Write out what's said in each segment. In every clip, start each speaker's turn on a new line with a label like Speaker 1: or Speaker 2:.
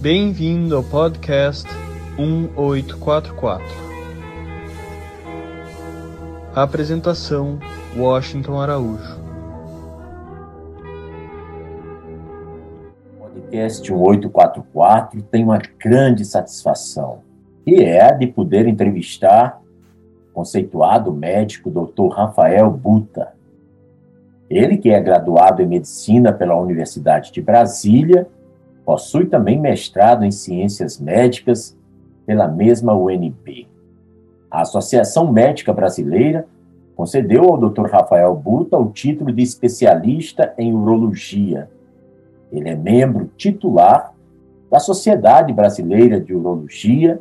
Speaker 1: Bem-vindo ao podcast 1844. Apresentação: Washington Araújo.
Speaker 2: O podcast 1844 tem uma grande satisfação, e é de poder entrevistar o conceituado médico Dr. Rafael Buta. Ele que é graduado em medicina pela Universidade de Brasília Possui também mestrado em Ciências Médicas pela mesma UNB. A Associação Médica Brasileira concedeu ao Dr. Rafael Buta o título de especialista em urologia. Ele é membro titular da Sociedade Brasileira de Urologia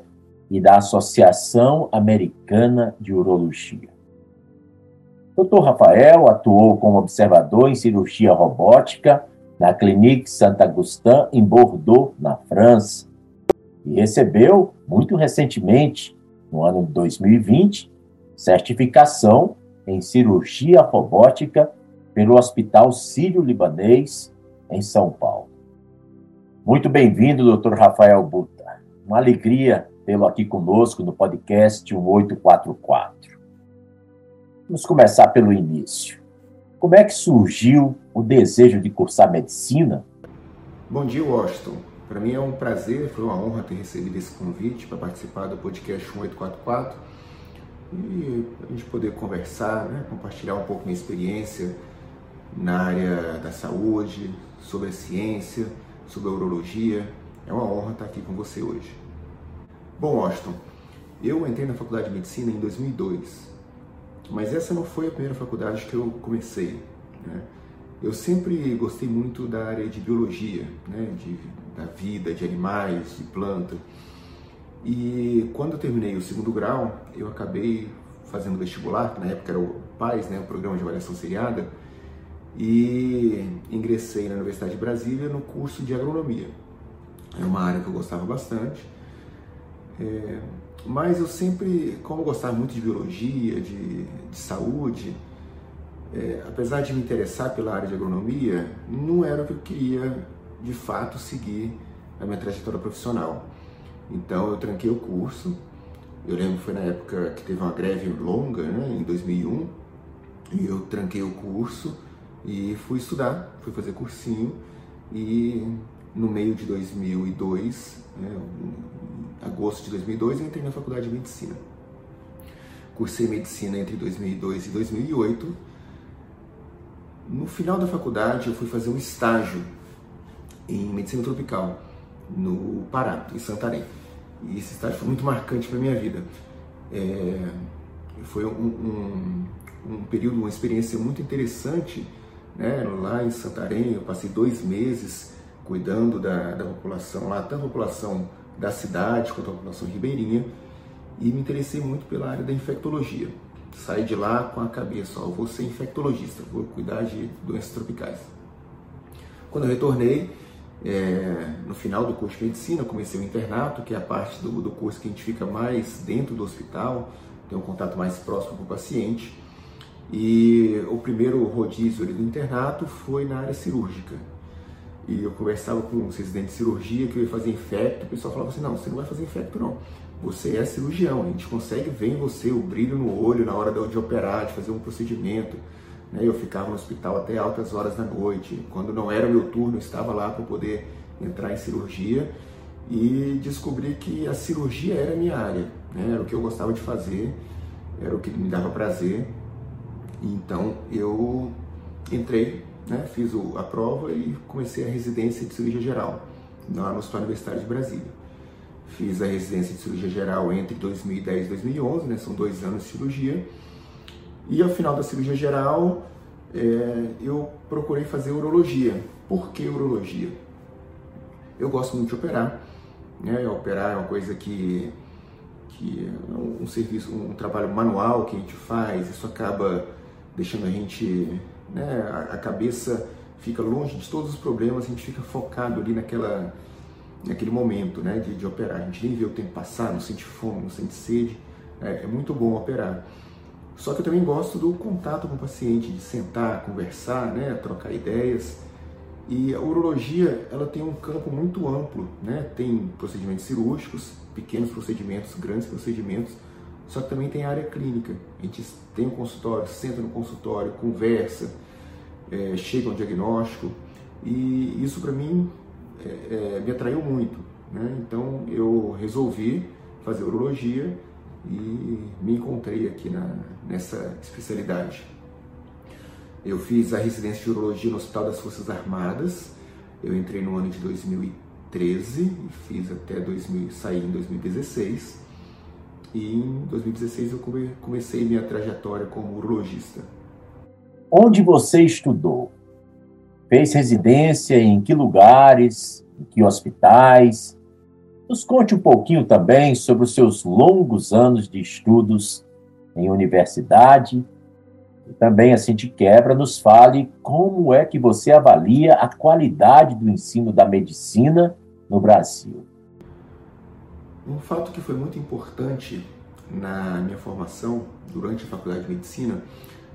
Speaker 2: e da Associação Americana de Urologia. Dr. Rafael atuou como observador em cirurgia robótica na Clinique Saint-Augustin, em Bordeaux, na França, e recebeu, muito recentemente, no ano de 2020, certificação em cirurgia robótica pelo Hospital Sírio-Libanês, em São Paulo. Muito bem-vindo, Dr. Rafael Buta. Uma alegria tê-lo aqui conosco no podcast 1844. Vamos começar pelo início. Como é que surgiu o desejo de cursar medicina?
Speaker 3: Bom dia, Washington. Para mim é um prazer, foi uma honra ter recebido esse convite para participar do podcast 1844 e a gente poder conversar, né, compartilhar um pouco minha experiência na área da saúde, sobre a ciência, sobre a urologia. É uma honra estar aqui com você hoje. Bom, Washington, eu entrei na faculdade de medicina em 2002 mas essa não foi a primeira faculdade que eu comecei. Né? Eu sempre gostei muito da área de biologia, né? de, da vida, de animais, de planta. E quando eu terminei o segundo grau, eu acabei fazendo vestibular, que na época era o PAIS, né? o Programa de Avaliação Seriada, e ingressei na Universidade de Brasília no curso de agronomia. É uma área que eu gostava bastante. É, mas eu sempre, como eu gostava muito de biologia, de, de saúde, é, apesar de me interessar pela área de agronomia, não era o que eu queria de fato seguir a minha trajetória profissional. Então eu tranquei o curso. Eu lembro que foi na época que teve uma greve longa, né, em 2001, e eu tranquei o curso e fui estudar, fui fazer cursinho e no meio de 2002, né, agosto de 2002, eu entrei na faculdade de medicina. Cursei medicina entre 2002 e 2008. No final da faculdade, eu fui fazer um estágio em medicina tropical no Pará, em Santarém. E esse estágio foi muito marcante para minha vida. É, foi um, um, um, período, uma experiência muito interessante. Né? Lá em Santarém, eu passei dois meses cuidando da, da população lá, tanto a população da cidade quanto a população ribeirinha, e me interessei muito pela área da infectologia. Saí de lá com a cabeça, ó, vou ser infectologista, vou cuidar de doenças tropicais. Quando eu retornei, é, no final do curso de medicina, comecei o internato, que é a parte do, do curso que a gente fica mais dentro do hospital, tem um contato mais próximo com o paciente. E o primeiro rodízio do internato foi na área cirúrgica e eu conversava com os residentes de cirurgia que eu ia fazer infecto, o pessoal falava assim, não, você não vai fazer infecto não, você é cirurgião, a gente consegue ver em você o brilho no olho na hora de operar, de fazer um procedimento. Né? Eu ficava no hospital até altas horas da noite, quando não era meu turno, eu estava lá para poder entrar em cirurgia e descobri que a cirurgia era a minha área, né? era o que eu gostava de fazer, era o que me dava prazer. Então eu entrei né, fiz a prova e comecei a residência de cirurgia geral na, no Hospital Universitário de Brasília. Fiz a residência de cirurgia geral entre 2010 e 2011, né, são dois anos de cirurgia. E ao final da cirurgia geral, é, eu procurei fazer urologia. Por que urologia? Eu gosto muito de operar. Né? Operar é uma coisa que, que é um serviço, um trabalho manual que a gente faz, isso acaba deixando a gente né? a, cabeça fica longe de todos os problemas, a gente fica focado ali naquela, naquele momento né? de, de operar. A gente nem vê o tempo passar, não sente fome, não sente sede. É, é muito bom operar. Só que eu também gosto do contato com o paciente, de sentar, conversar, né, trocar ideias. E a urologia ela tem um campo muito amplo, né? Tem procedimentos cirúrgicos, pequenos procedimentos, grandes procedimentos, só que também tem a área clínica. A gente tem um consultório, senta no consultório, conversa, é, chega a um diagnóstico e isso para mim é, é, me atraiu muito. Né? Então eu resolvi fazer urologia e me encontrei aqui na, nessa especialidade. Eu fiz a residência de urologia no Hospital das Forças Armadas. Eu entrei no ano de 2013 e fiz até 2000, saí em 2016. E em 2016 eu comecei minha trajetória como urologista.
Speaker 2: Onde você estudou? Fez residência em que lugares? Em que hospitais? Nos conte um pouquinho também sobre os seus longos anos de estudos em universidade e também, assim de quebra, nos fale como é que você avalia a qualidade do ensino da medicina no Brasil.
Speaker 3: Um fato que foi muito importante na minha formação durante a faculdade de medicina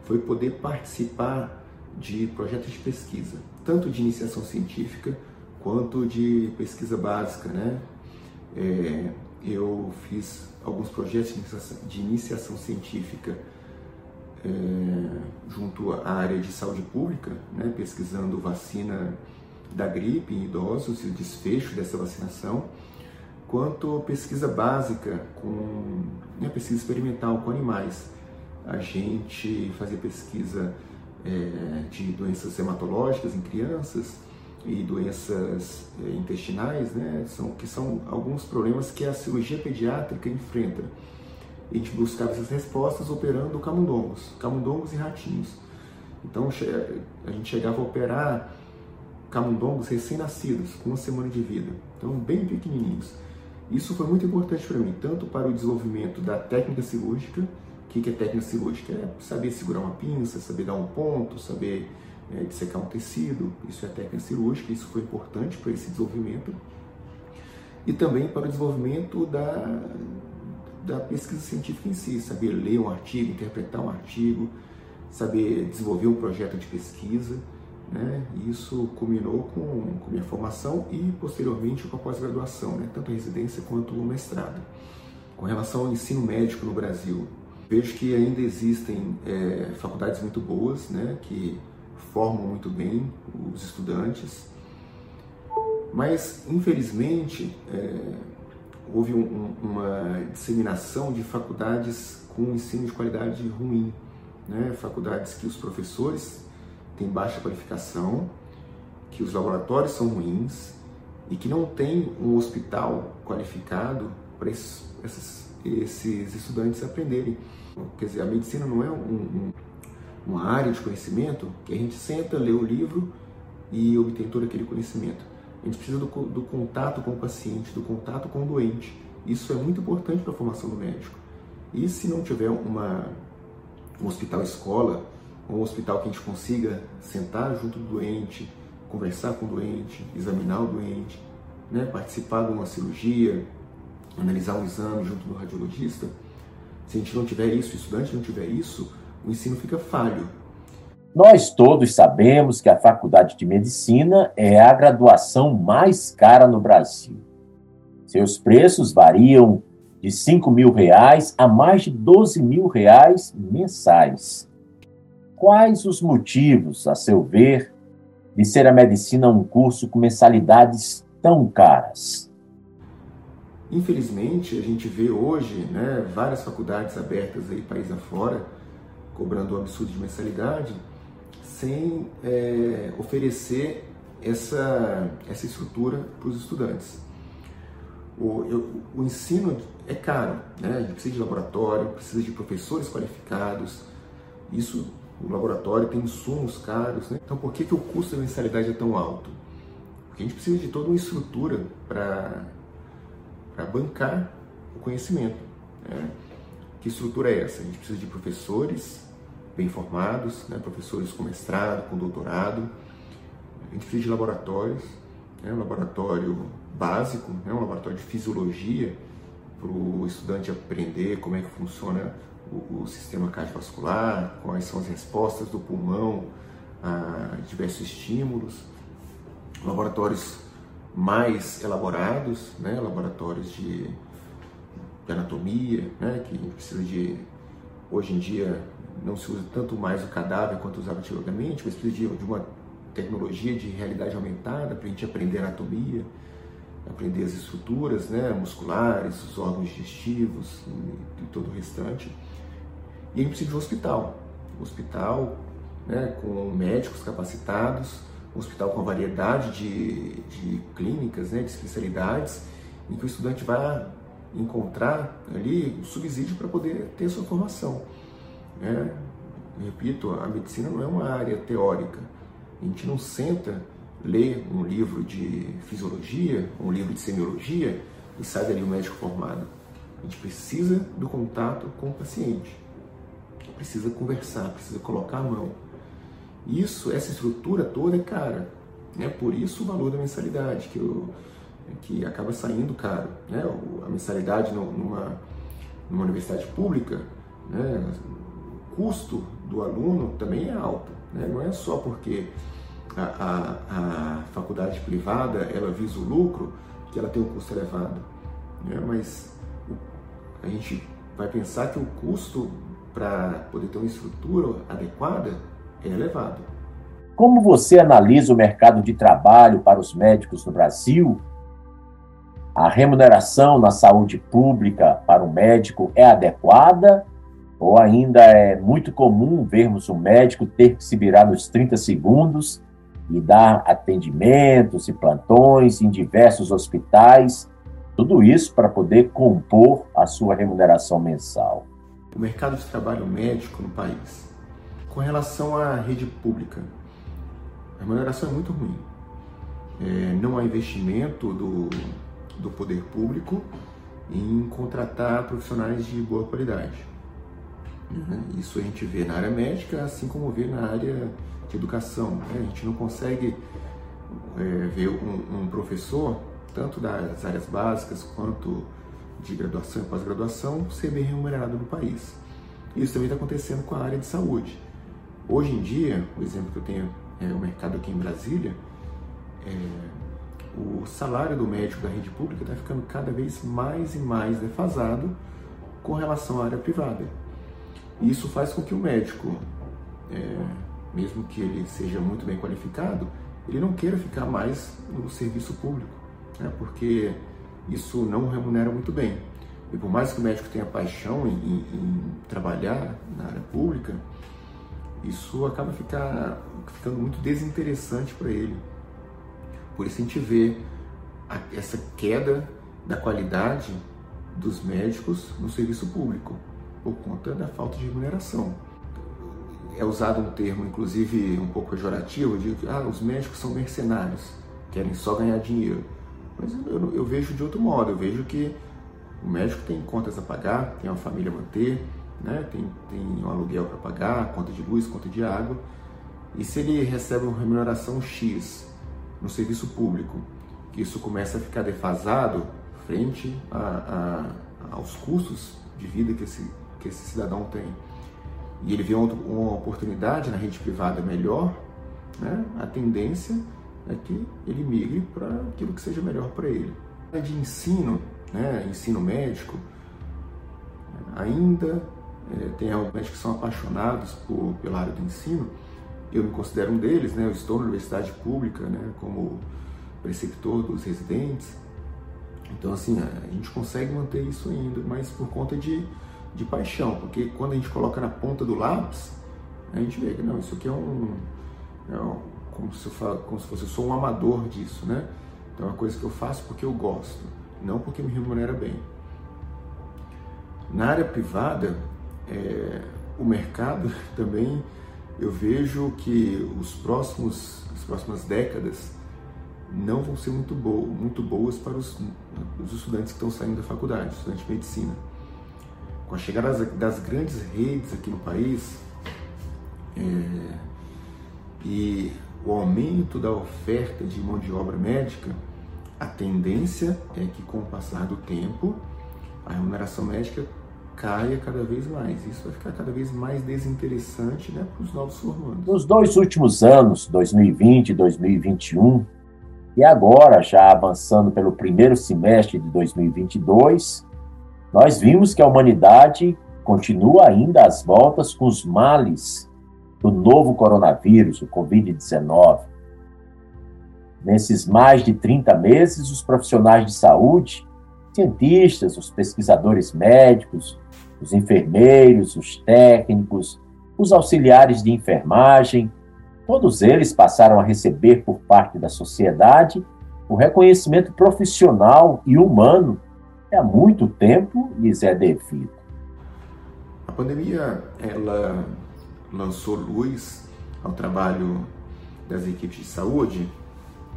Speaker 3: foi poder participar de projetos de pesquisa, tanto de iniciação científica quanto de pesquisa básica, né? É, eu fiz alguns projetos de iniciação científica é, junto à área de saúde pública, né, pesquisando vacina da gripe em idosos e o desfecho dessa vacinação, quanto pesquisa básica com né, pesquisa experimental com animais. A gente fazia pesquisa é, de doenças hematológicas em crianças e doenças é, intestinais, né, são, que são alguns problemas que a cirurgia pediátrica enfrenta a gente buscava essas respostas operando camundongos, camundongos e ratinhos. Então a gente chegava a operar camundongos recém-nascidos, com uma semana de vida, então bem pequenininhos. Isso foi muito importante para mim, tanto para o desenvolvimento da técnica cirúrgica, o que é técnica cirúrgica? É saber segurar uma pinça, saber dar um ponto, saber é, dissecar um tecido, isso é técnica cirúrgica, isso foi importante para esse desenvolvimento. E também para o desenvolvimento da, da pesquisa científica em si, saber ler um artigo, interpretar um artigo, saber desenvolver um projeto de pesquisa. Né? Isso culminou com, com minha formação e posteriormente com a pós-graduação, né? tanto a residência quanto o mestrado. Com relação ao ensino médico no Brasil, vejo que ainda existem é, faculdades muito boas, né? que formam muito bem os estudantes, mas infelizmente é, houve um, uma disseminação de faculdades com ensino de qualidade ruim, né? faculdades que os professores têm baixa qualificação, que os laboratórios são ruins e que não tem um hospital qualificado para esses, esses, estudantes aprenderem. Quer dizer, a medicina não é um, um, uma área de conhecimento que a gente senta, lê o livro e obtém todo aquele conhecimento. A gente precisa do, do contato com o paciente, do contato com o doente. Isso é muito importante para a formação do médico. E se não tiver uma, um hospital escola, um hospital que a gente consiga sentar junto do doente, conversar com o doente, examinar o doente, né, participar de uma cirurgia, analisar um exame junto do radiologista, se a gente não tiver isso, o estudante não tiver isso, o ensino fica falho.
Speaker 2: Nós todos sabemos que a Faculdade de Medicina é a graduação mais cara no Brasil. Seus preços variam de 5 mil reais a mais de 12 mil reais mensais. Quais os motivos, a seu ver, de ser a medicina um curso com mensalidades tão caras?
Speaker 3: Infelizmente, a gente vê hoje né, várias faculdades abertas aí país afora, cobrando um absurdo de mensalidade, sem é, oferecer essa, essa estrutura para os estudantes. O, eu, o ensino é caro, né? a gente precisa de laboratório, precisa de professores qualificados, isso, o laboratório tem insumos caros, né? então por que, que o custo da mensalidade é tão alto? Porque a gente precisa de toda uma estrutura para bancar o conhecimento. Né? Que estrutura é essa? A gente precisa de professores bem formados, né, professores com mestrado, com doutorado. A gente precisa de laboratórios, né, um laboratório básico, né, um laboratório de fisiologia, para o estudante aprender como é que funciona o, o, sistema cardiovascular, quais são as respostas do pulmão a diversos estímulos. laboratórios mais elaborados, né, laboratórios de, de anatomia, né, que precisa de hoje em dia não se usa tanto mais o cadáver quanto usava antigamente, mas precisa de, de uma tecnologia de realidade aumentada para a gente aprender anatomia, aprender as estruturas né, musculares, os órgãos digestivos e, e todo o restante. E a gente precisa de um hospital, um hospital né, com médicos capacitados, um hospital com variedade de, de clínicas, né, de especialidades, em que o estudante vai encontrar ali o subsídio para poder ter sua formação. Né? Repito, a medicina não é uma área teórica. A gente não senta, lê um livro de fisiologia, um livro de semiologia e sai dali um médico formado. A gente precisa do contato com o paciente. Precisa conversar, precisa colocar a mão. Isso, essa estrutura toda é cara. Né? Por isso o valor da mensalidade, que, eu, que acaba saindo caro. Né? A mensalidade numa, numa universidade pública, né? o custo do aluno também é alto. Né? Não é só porque a, a, a, faculdade privada ela visa o lucro que ela tem um custo elevado. Né? Mas a gente vai pensar que o custo para poder ter uma estrutura adequada é elevado.
Speaker 2: Como você analisa o mercado de trabalho para os médicos no Brasil? A remuneração na saúde pública para o médico é adequada? Ou ainda é muito comum vermos o médico ter que se virar nos 30 segundos e dar atendimentos e plantões em diversos hospitais, tudo isso para poder compor a sua remuneração mensal?
Speaker 3: O mercado de trabalho médico no país com relação à rede pública, a remuneração é muito ruim. É, não há investimento do, do poder público em contratar profissionais de boa qualidade. Uhum. Isso a gente vê na área médica, assim como vê na área de educação. Né? A gente não consegue é, ver um, um, professor, tanto das áreas básicas quanto de graduação e pós-graduação, ser bem remunerado no país. Isso também está acontecendo com a área de saúde. Hoje em dia, o exemplo que eu tenho é o mercado aqui em Brasília, é, o salário do médico da rede pública está ficando cada vez mais e mais defasado com relação à área privada. E isso faz com que o médico, é, mesmo que ele seja muito bem qualificado, ele não queira ficar mais no serviço público, né, porque isso não remunera muito bem. E por mais que o médico tenha paixão em, em, em trabalhar na área pública, isso acaba ficar, ficando muito desinteressante para ele. Por isso a gente vê a, essa queda da qualidade dos médicos no serviço público, por conta da falta de remuneração. É usado um termo, inclusive um pouco pejorativo, de que ah, os médicos são mercenários, querem só ganhar dinheiro. Mas eu, eu vejo de outro modo, eu vejo que o médico tem contas a pagar, tem uma família a manter, né? tem, tem um aluguel para pagar, conta de luz, conta de água. E se ele recebe uma remuneração X no serviço público, que isso começa a ficar defasado frente a, a, aos custos de vida que esse, que esse cidadão tem, e ele vê uma, oportunidade na rede privada melhor, né? a tendência é que ele migre para aquilo que seja melhor para ele. De ensino, né? ensino médico, ainda é, tem realmente que são apaixonados por, pela área do ensino. Eu me considero um deles, né? Eu estou na universidade pública, né? Como preceptor dos residentes. Então, assim, a gente consegue manter isso ainda, mas por conta de, de paixão, porque quando a gente coloca na ponta do lápis, a gente vê que não, isso aqui é um, é um como, se eu como se fosse eu sou um amador disso, né? Então é uma coisa que eu faço porque eu gosto, não porque me remunera bem. Na área privada, é, o mercado também eu vejo que os próximos, as próximas décadas não vão ser muito, bo muito boas para os, os, estudantes que estão saindo da faculdade, estudantes de medicina. Com a chegada das, das grandes redes aqui no país é, e o aumento da oferta de mão de obra médica, a tendência é que com o passar do tempo a remuneração médica caia cada vez mais. Isso vai ficar cada vez mais desinteressante né, para os novos formandos.
Speaker 2: Nos dois últimos anos, 2020 e 2021, E agora, já avançando pelo primeiro semestre de 2022, nós vimos que a humanidade continua ainda às voltas com os males do novo coronavírus, o Covid-19. Nesses mais de 30 meses, os profissionais de saúde, cientistas, os pesquisadores médicos, os enfermeiros, os técnicos, os auxiliares de enfermagem, todos eles passaram a receber por parte da sociedade o reconhecimento profissional e humano há muito tempo lhes é devido.
Speaker 3: A pandemia ela lançou luz ao trabalho das equipes de saúde,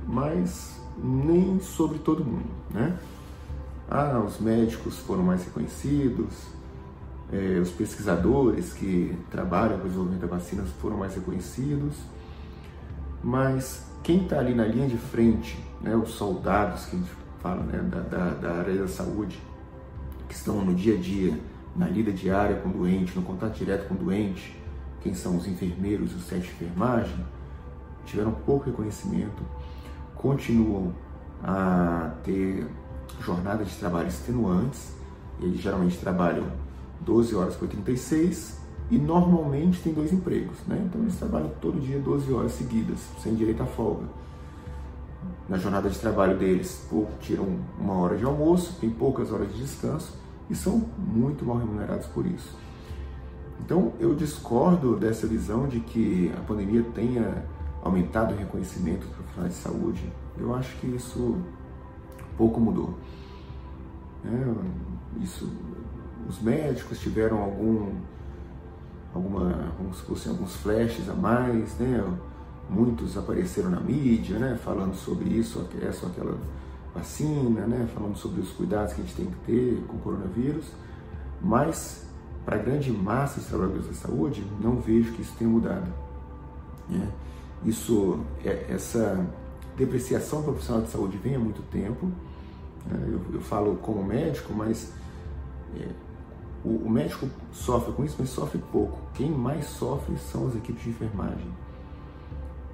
Speaker 3: mas nem sobre todo mundo, né? Ah, os médicos foram mais reconhecidos, eh, os pesquisadores que trabalham com o desenvolvimento da vacina foram mais reconhecidos, mas quem está ali na linha de frente, né, os soldados que fala né, da, da, da área da saúde, que estão no dia a dia, na lida diária com o doente, no contato direto com o doente, quem são os enfermeiros os sete de enfermagem, tiveram pouco reconhecimento, continuam a ter jornadas de trabalho extenuantes, eles geralmente trabalham 12 horas por 36 e normalmente tem dois empregos, né? Então eles trabalham todo dia 12 horas seguidas, sem direito à folga. Na jornada de trabalho deles, tiram uma hora de almoço, tem poucas horas de descanso e são muito mal remunerados por isso. Então eu discordo dessa visão de que a pandemia tenha aumentado o reconhecimento dos profissionais de saúde. Eu acho que isso pouco mudou. É, isso, os médicos tiveram algum, alguma, como se fossem alguns flashes a mais, né? Muitos apareceram na mídia, né? Falando sobre isso, essa ou aquela vacina, né? Falando sobre os cuidados que a gente tem que ter com o coronavírus. Mas para a grande massa de trabalhadores da saúde, não vejo que isso tenha mudado. Né? Isso, é, essa depreciação profissional de saúde vem há muito tempo. Né? Eu, eu, falo como médico, mas é, o, o, médico sofre com isso, mas sofre pouco. Quem mais sofre são as equipes de enfermagem.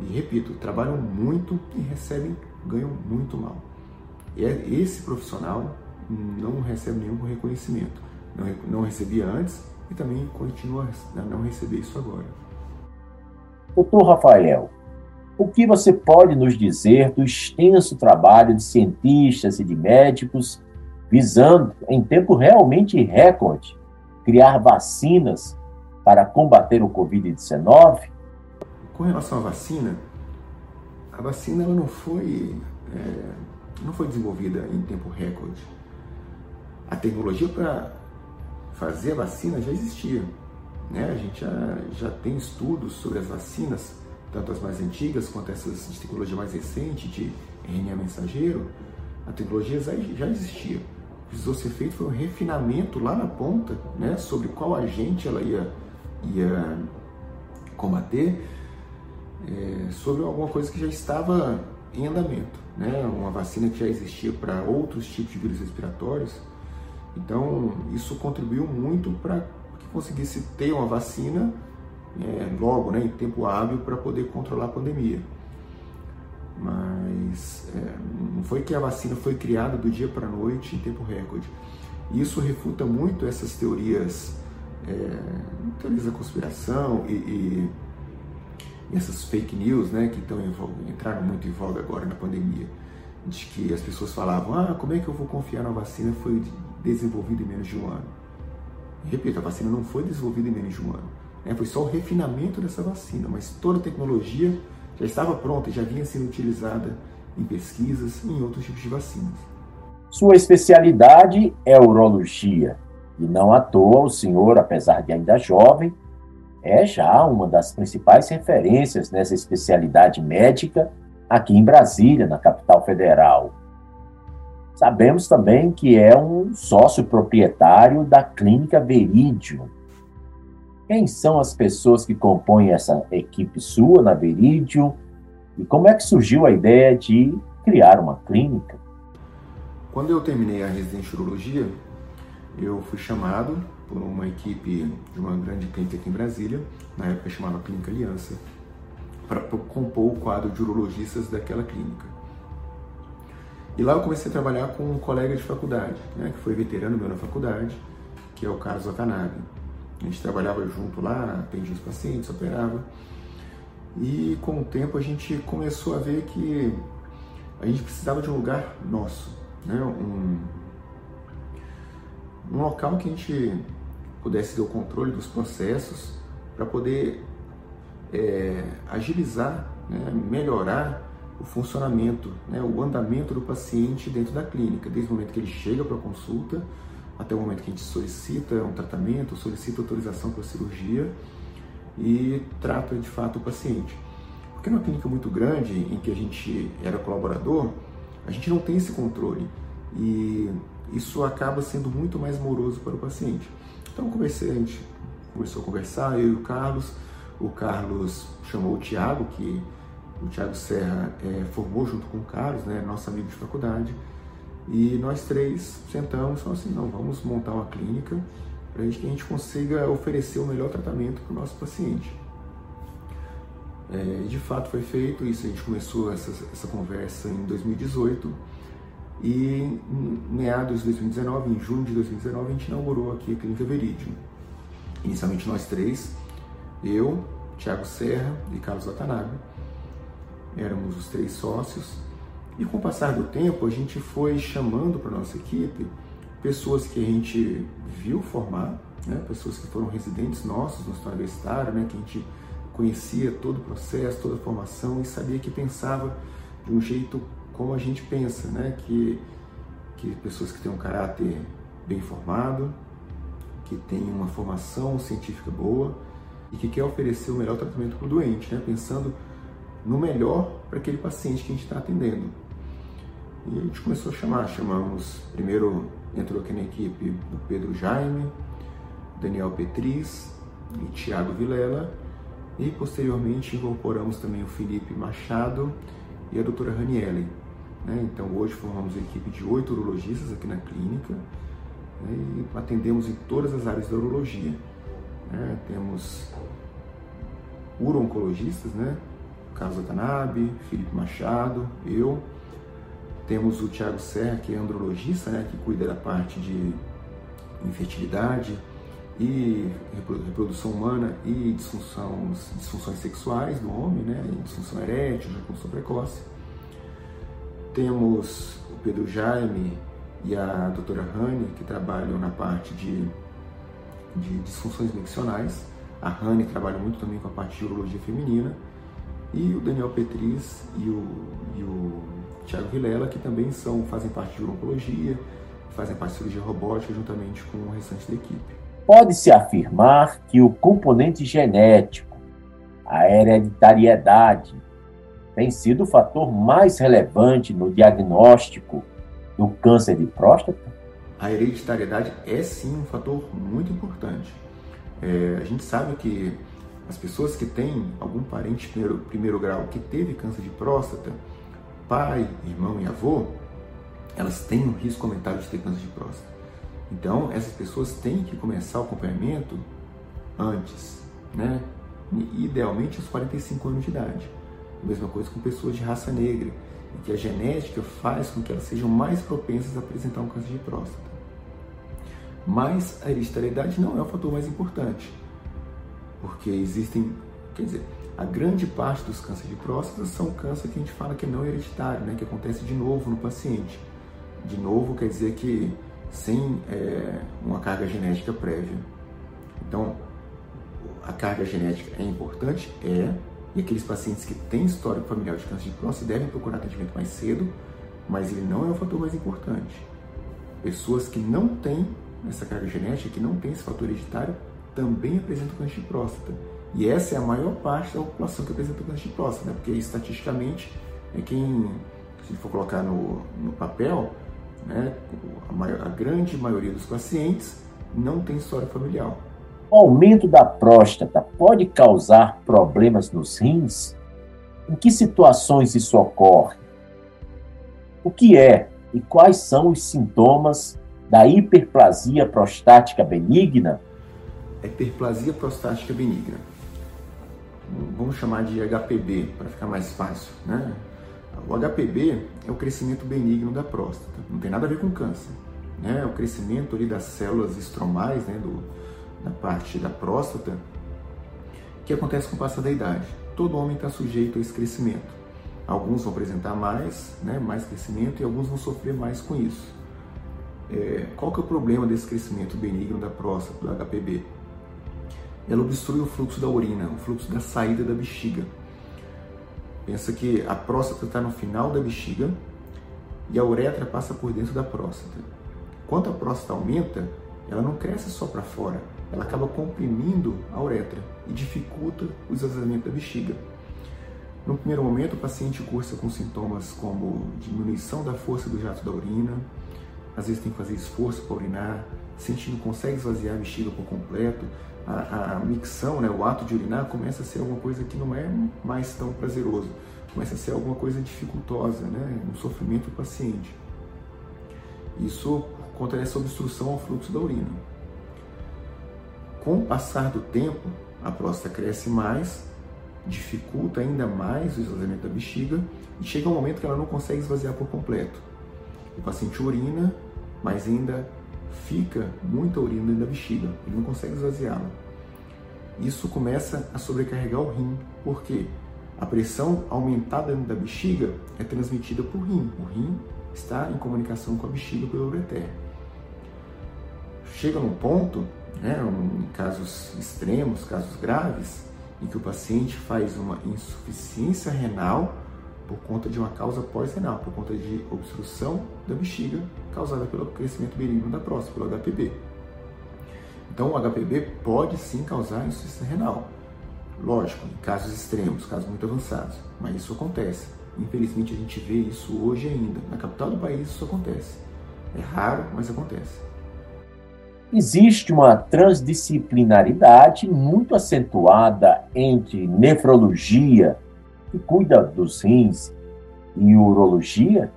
Speaker 3: E repito, trabalham muito e recebem, ganham muito mal. E é, esse profissional não recebe nenhum reconhecimento não, não recebia antes e também continua a não receber isso agora.
Speaker 2: Doutor Rafael, o que você pode nos dizer do extenso trabalho de cientistas e de médicos visando, em tempo realmente recorde, criar vacinas para combater o Covid-19?
Speaker 3: Com relação à vacina, a vacina ela não foi, é, não foi desenvolvida em tempo recorde. A tecnologia para fazer a vacina já existia. Né? A gente já, já tem estudos sobre as vacinas, tanto as mais antigas quanto essas de tecnologia mais recente, de RNA mensageiro. A tecnologia já, existia. Precisou ser feito foi um refinamento lá na ponta né, sobre qual agente ela ia, ia combater, é, sobre alguma coisa que já estava em andamento. Né? Uma vacina que já existia para outros tipos de vírus respiratórios então, isso contribuiu muito para que conseguisse ter uma vacina é, logo, né, em tempo hábil, para poder controlar a pandemia. Mas é, não foi que a vacina foi criada do dia para a noite em tempo recorde. Isso refuta muito essas teorias, é, teorias da conspiração e, e, essas fake news né, que estão entraram muito em voga agora na pandemia. De que as pessoas falavam, ah, como é que eu vou confiar na vacina? Foi desenvolvida em menos de um ano. Repito, a vacina não foi desenvolvida em menos de um ano. Né? Foi só o refinamento dessa vacina, mas toda a tecnologia já estava pronta já vinha sendo utilizada em pesquisas e em outros tipos de vacinas.
Speaker 2: Sua especialidade é urologia. E não à toa o senhor, apesar de ainda jovem, é já uma das principais referências nessa especialidade médica aqui em Brasília, na capital federal. Sabemos também que é um sócio proprietário da Clínica Veridium. Quem são as pessoas que compõem essa equipe sua na Veridium e como é que surgiu a ideia de criar uma clínica?
Speaker 3: Quando eu terminei a residência de urologia, eu fui chamado por uma equipe de uma grande clínica aqui em Brasília, na época chamada Clínica Aliança, para compor o quadro de urologistas daquela clínica. E lá eu comecei a trabalhar com um colega de faculdade, né, que foi veterano meu na faculdade, que é o Carlos Watanabe. A gente trabalhava junto lá, atendia os pacientes, operava. E com o tempo a gente começou a ver que a gente precisava de um lugar nosso, né? um, um local que a gente pudesse ter o controle dos processos para poder é, agilizar, né? melhorar o funcionamento, né? o andamento do paciente dentro da clínica, desde o momento que ele chega para a consulta até o momento que a gente solicita um tratamento, solicita autorização para cirurgia e trata de fato o paciente. Porque numa clínica muito grande, em que a gente era colaborador, a gente não tem esse controle e isso acaba sendo muito mais moroso para o paciente. Então conversei, a gente começou a conversar, eu e o Carlos. O Carlos chamou o Tiago, que o Tiago Serra é, formou junto com o Carlos, né, nosso amigo de faculdade. E nós três sentamos e falamos assim, não, vamos montar uma clínica para que a gente consiga oferecer o melhor tratamento para o nosso paciente. É, de fato foi feito isso, a gente começou essa, essa conversa em 2018 e em meados de 2019, em junho de 2019, a gente inaugurou aqui a Clínica Veridium. Inicialmente nós três, eu, Thiago Serra e Carlos Watanabe, éramos os três sócios e com o passar do tempo, a gente foi chamando para nossa equipe pessoas que a gente viu formar, né? pessoas que foram residentes nossos no Estado Universitário, né? que a gente conhecia todo o processo, toda a formação e sabia que pensava de um jeito como a gente pensa, né? que, que pessoas que têm um caráter bem formado, que têm uma formação científica boa e que quer oferecer o melhor tratamento para o doente, né? pensando no melhor para aquele paciente que a gente está atendendo. E a gente começou a chamar, chamamos, primeiro entrou aqui na equipe o Pedro Jaime, Daniel Petris e Tiago Vilela, e posteriormente incorporamos também o Felipe Machado e a doutora Raniele. Né? Então hoje formamos uma equipe de oito urologistas aqui na clínica né? e atendemos em todas as áreas da urologia. Né? Temos uro-oncologistas, né? Carlos Watanabe, Felipe Machado, eu, temos o Tiago Serra, que é andrologista, né, que cuida da parte de infertilidade e reprodução humana e disfunções, disfunções sexuais do homem, né, disfunção erétil, reprodução precoce. Temos o Pedro Jaime e a doutora Rani, que trabalham na parte de, de disfunções miccionais. A Rani trabalha muito também com a parte de urologia feminina. E o Daniel Petris e o, e o Tiago Vilela, que também são, fazem parte de urologia, fazem parte de cirurgia robótica juntamente com o restante da equipe.
Speaker 2: Pode-se afirmar que o componente genético, a hereditariedade, tem sido o fator mais relevante no diagnóstico do câncer de próstata?
Speaker 3: A hereditariedade é sim um fator muito importante. É, a gente sabe que as pessoas que têm algum parente primeiro, primeiro grau que teve câncer de próstata, pai, irmão e avô, elas têm um risco aumentado de ter câncer de próstata. Então, essas pessoas têm que começar o acompanhamento antes, né? Idealmente aos 45 anos de idade. Mesma coisa com pessoas de raça negra, em que a genética faz com que elas sejam mais propensas a apresentar um câncer de próstata. Mas a hereditariedade não é o fator mais importante, porque existem, quer dizer, a grande parte dos cânceres de próstata são câncer que a gente fala que é não hereditário, né, que acontece de novo no paciente. De novo quer dizer que sem é, uma carga genética prévia. Então, a carga genética é importante? É. E aqueles pacientes que têm histórico familiar de câncer de próstata devem procurar atendimento mais cedo, mas ele não é o fator mais importante. Pessoas que não têm essa carga genética, que não têm esse fator hereditário, também apresentam câncer de próstata. E essa é a maior parte da população que apresenta câncer de próstata, né? porque estatisticamente é quem, se for colocar no, no papel, né, a, maior, a grande maioria dos pacientes não tem história familiar.
Speaker 2: O aumento da próstata pode causar problemas nos rins? Em que situações isso ocorre? O que é e quais são os sintomas da hiperplasia prostática benigna?
Speaker 3: Hiperplasia prostática benigna vamos chamar de HPB para ficar mais fácil, né? O HPB é o crescimento benigno da próstata, não tem nada a ver com câncer. Né? É o crescimento ali das células estromais, né, do, parte da próstata, que acontece com o passar da idade. Todo homem está sujeito a esse crescimento. Alguns vão apresentar mais, né, mais crescimento e alguns vão sofrer mais com isso. É, qual que é o problema desse crescimento benigno da próstata, do HPB? Ela obstrui o fluxo da urina, o fluxo da saída da bexiga. Pensa que a próstata está no final da bexiga e a uretra passa por dentro da próstata. Quando a próstata aumenta, ela não cresce só para fora, ela acaba comprimindo a uretra e dificulta o esvaziamento da bexiga. No primeiro momento, o paciente cursa com sintomas como diminuição da força do jato da urina, às vezes tem que fazer esforço para urinar, sente que não consegue esvaziar a bexiga por completo, a, a micção, né, o ato de urinar começa a ser alguma coisa que não é mais tão prazeroso, começa a ser alguma coisa dificultosa, né, um sofrimento do paciente. Isso por conta dessa obstrução ao fluxo da urina. Com o passar do tempo, a próstata cresce mais, dificulta ainda mais o esvaziamento da bexiga e chega um momento que ela não consegue esvaziar por completo. O paciente urina, mas ainda fica muita urina dentro da bexiga, ele não consegue esvaziá-la. Isso começa a sobrecarregar o rim, porque a pressão aumentada dentro da bexiga é transmitida por rim. O rim está em comunicação com a bexiga pelo ureter. Chega num ponto, né, casos extremos, casos graves, em que o paciente faz uma insuficiência renal por conta de uma causa pós-renal, por conta de obstrução da bexiga causada pelo crescimento benigno da próstata, pelo HPB. Então, o HPB pode sim causar insuficiência renal. Lógico, em casos extremos, casos muito avançados, mas isso acontece. Infelizmente, a gente vê isso hoje ainda. Na capital do país, isso acontece. É raro, mas acontece.
Speaker 2: Existe uma transdisciplinaridade muito acentuada entre nefrologia, que cuida dos rins, e urologia?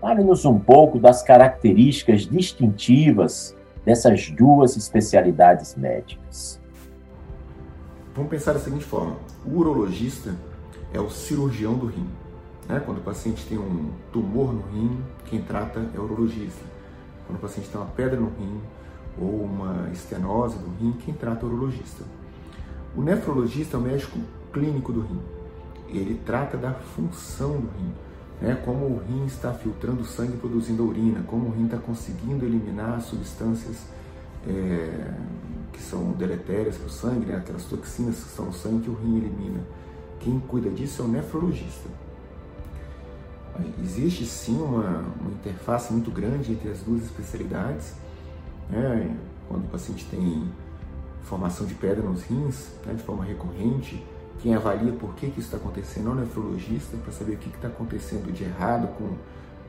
Speaker 2: Fale-nos um pouco das características distintivas dessas duas especialidades médicas.
Speaker 3: Vamos pensar da seguinte forma: o urologista é o cirurgião do rim. Né? Quando o paciente tem um tumor no rim, quem trata é o urologista. Quando o paciente tem uma pedra no rim ou uma estenose do rim, quem trata é o urologista. O nefrologista é o médico clínico do rim. Ele trata da função do rim, né? como o rim está filtrando sangue e produzindo urina, como o rim está conseguindo eliminar substâncias é, que são deletérias para o sangue, né? aquelas toxinas que estão no sangue que o rim elimina. Quem cuida disso é o nefrologista. Existe sim uma, uma interface muito grande entre as duas especialidades. Né? Quando o paciente tem formação de pedra nos rins, né? de forma recorrente, quem avalia por que, que isso está acontecendo é o nefrologista, para saber o que está acontecendo de errado com,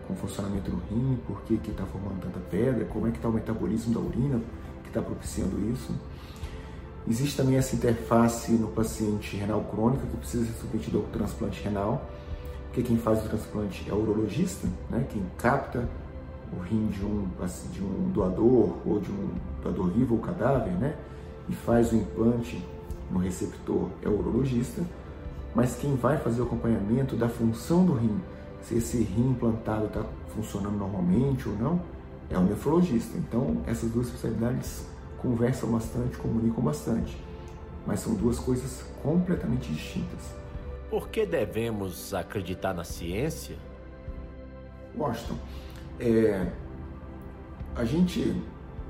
Speaker 3: com o funcionamento do rim, por que está formando tanta pedra, como é que está o metabolismo da urina que está propiciando isso. Existe também essa interface no paciente renal crônico que precisa ser submetido ao transplante renal, porque quem faz o transplante é o urologista, né, quem capta o rim de um, de um doador ou de um doador vivo ou cadáver, né, e faz o implante no receptor é o urologista, mas quem vai fazer o acompanhamento da função do rim, se esse rim implantado está funcionando normalmente ou não, é o nefrologista. Então, essas duas especialidades conversam bastante, comunicam bastante, mas são duas coisas completamente distintas.
Speaker 2: Por que devemos acreditar na ciência?
Speaker 3: Washington, é, a gente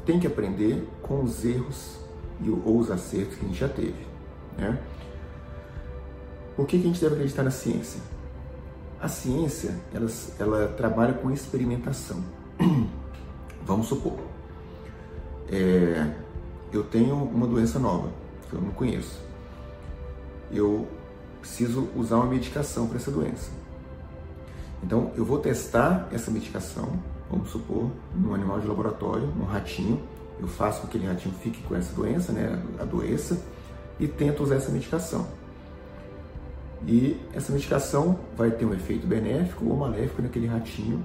Speaker 3: tem que aprender com os erros e, ou os acertos que a gente já teve. Né? Por que, que a gente deve acreditar na ciência? A ciência ela, ela trabalha com experimentação. Vamos supor, é, eu tenho uma doença nova que eu não conheço. Eu preciso usar uma medicação para essa doença. Então, eu vou testar essa medicação, vamos supor, num animal de laboratório, num ratinho. Eu faço com que aquele ratinho fique com essa doença, né, a doença, e tento usar essa medicação. E essa medicação vai ter um efeito benéfico ou maléfico naquele ratinho,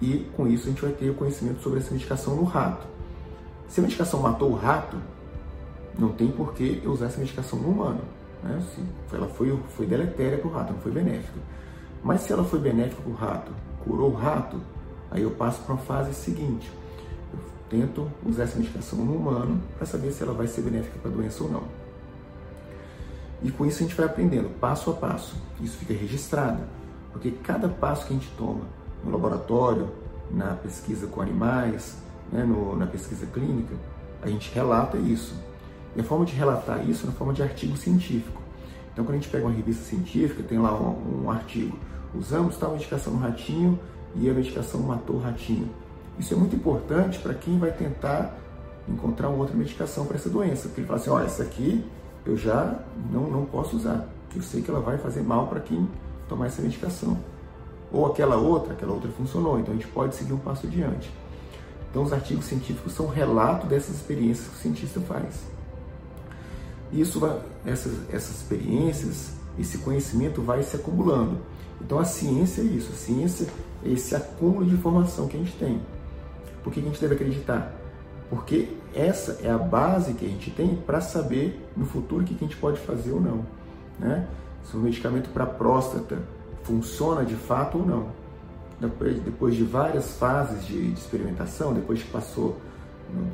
Speaker 3: e com isso a gente vai ter o conhecimento sobre essa medicação no rato. Se a medicação matou o rato, não tem por que eu usar essa medicação no humano. Né? Se ela foi, foi deletéria para o rato, não foi benéfica. Mas se ela foi benéfica para o rato, curou o rato, aí eu passo para uma fase seguinte. Eu tento usar essa medicação no humano para saber se ela vai ser benéfica para a doença ou não. E com isso a gente vai aprendendo passo a passo. Isso fica registrado, porque cada passo que a gente toma no laboratório, na pesquisa com animais, né, no, na pesquisa clínica, a gente relata isso. E a forma de relatar isso é na forma de artigo científico. Então, quando a gente pega uma revista científica, tem lá um, um artigo: usamos tal medicação no ratinho e a medicação matou o ratinho. Isso é muito importante para quem vai tentar encontrar uma outra medicação para essa doença. Porque ele fala assim: ó, essa aqui eu já não, não posso usar, eu sei que ela vai fazer mal para quem tomar essa medicação. Ou aquela outra, aquela outra funcionou, então a gente pode seguir um passo adiante. Então, os artigos científicos são relato dessas experiências que o cientista faz. Isso vai, essas, essas experiências, esse conhecimento vai se acumulando. Então, a ciência é isso. A ciência é esse acúmulo de informação que a gente tem. Por que a gente deve acreditar? Porque essa é a base que a gente tem para saber no futuro o que a gente pode fazer ou não. Né? Se o medicamento para próstata funciona de fato ou não depois, de várias fases de experimentação, depois que passou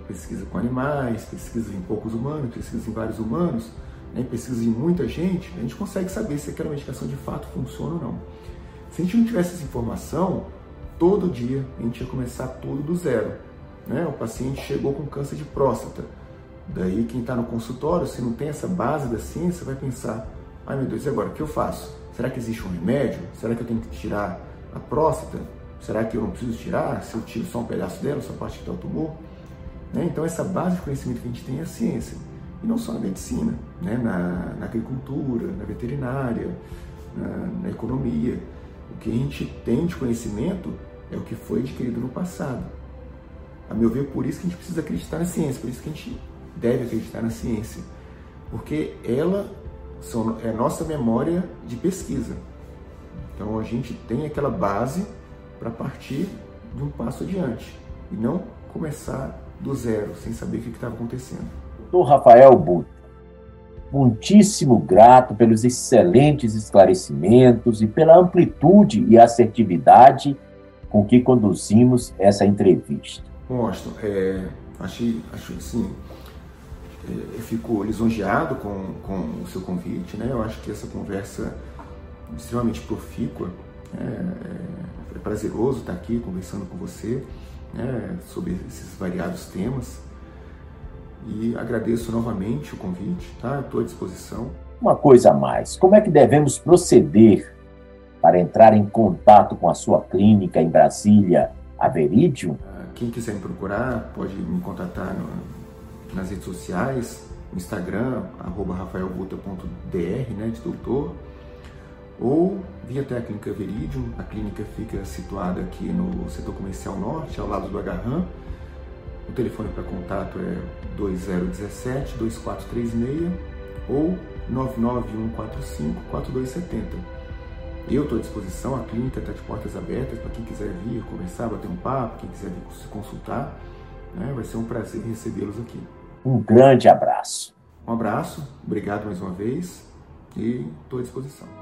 Speaker 3: pesquisa com animais, pesquisa em poucos humanos, pesquisa em vários humanos, né, pesquisa em muita gente, a gente consegue saber se aquela medicação de fato funciona ou não. Se a gente não tivesse essa informação, todo dia a gente ia começar tudo do zero. Né? O paciente chegou com câncer de próstata. Daí quem está no consultório, se não tem essa base da ciência, vai pensar, ai meu Deus, e agora, o que eu faço? Será que existe um remédio? Será que eu tenho que tirar a próstata, será que eu não preciso tirar? Se eu tiro só um pedaço dela, só parte que está o tumor? Né? Então, essa base de conhecimento que a gente tem é a ciência. E não só na medicina, né? na, na agricultura, na veterinária, na, na economia. O que a gente tem de conhecimento é o que foi adquirido no passado. A meu ver, por isso que a gente precisa acreditar na ciência, por isso que a gente deve acreditar na ciência. Porque ela são, é a nossa memória de pesquisa. Então a gente tem aquela base para partir de um passo adiante e não começar do zero, sem saber o que estava acontecendo.
Speaker 2: Doutor Rafael Buta, muitíssimo grato pelos excelentes esclarecimentos e pela amplitude e assertividade com que conduzimos essa entrevista.
Speaker 3: Bom, Austin, é, achei, acho sim, é, eu fico lisonjeado com, com o seu convite, né? Eu acho que essa conversa extremamente profícua. É, é, prazeroso estar aqui conversando com você né, sobre esses variados temas. E agradeço novamente o convite, tá? Estou à disposição.
Speaker 2: Uma coisa a mais, como é que devemos proceder para entrar em contato com a sua clínica em Brasília, a Veridium?
Speaker 3: Ah, quem quiser me procurar pode me contatar no, nas redes sociais, Instagram, arroba rafaelbuta.dr, né, de doutor, ou via até a Clínica Veridium. A clínica fica situada aqui no setor comercial norte, ao lado do Agarram. O telefone para contato é 2017-2436 ou 99145-4270. Eu estou à disposição, a clínica está de portas abertas para quem quiser vir conversar, bater um papo, quem quiser vir se consultar. Né? Vai ser um prazer recebê-los aqui.
Speaker 2: Um grande abraço.
Speaker 3: Um abraço, obrigado mais uma vez e estou à disposição.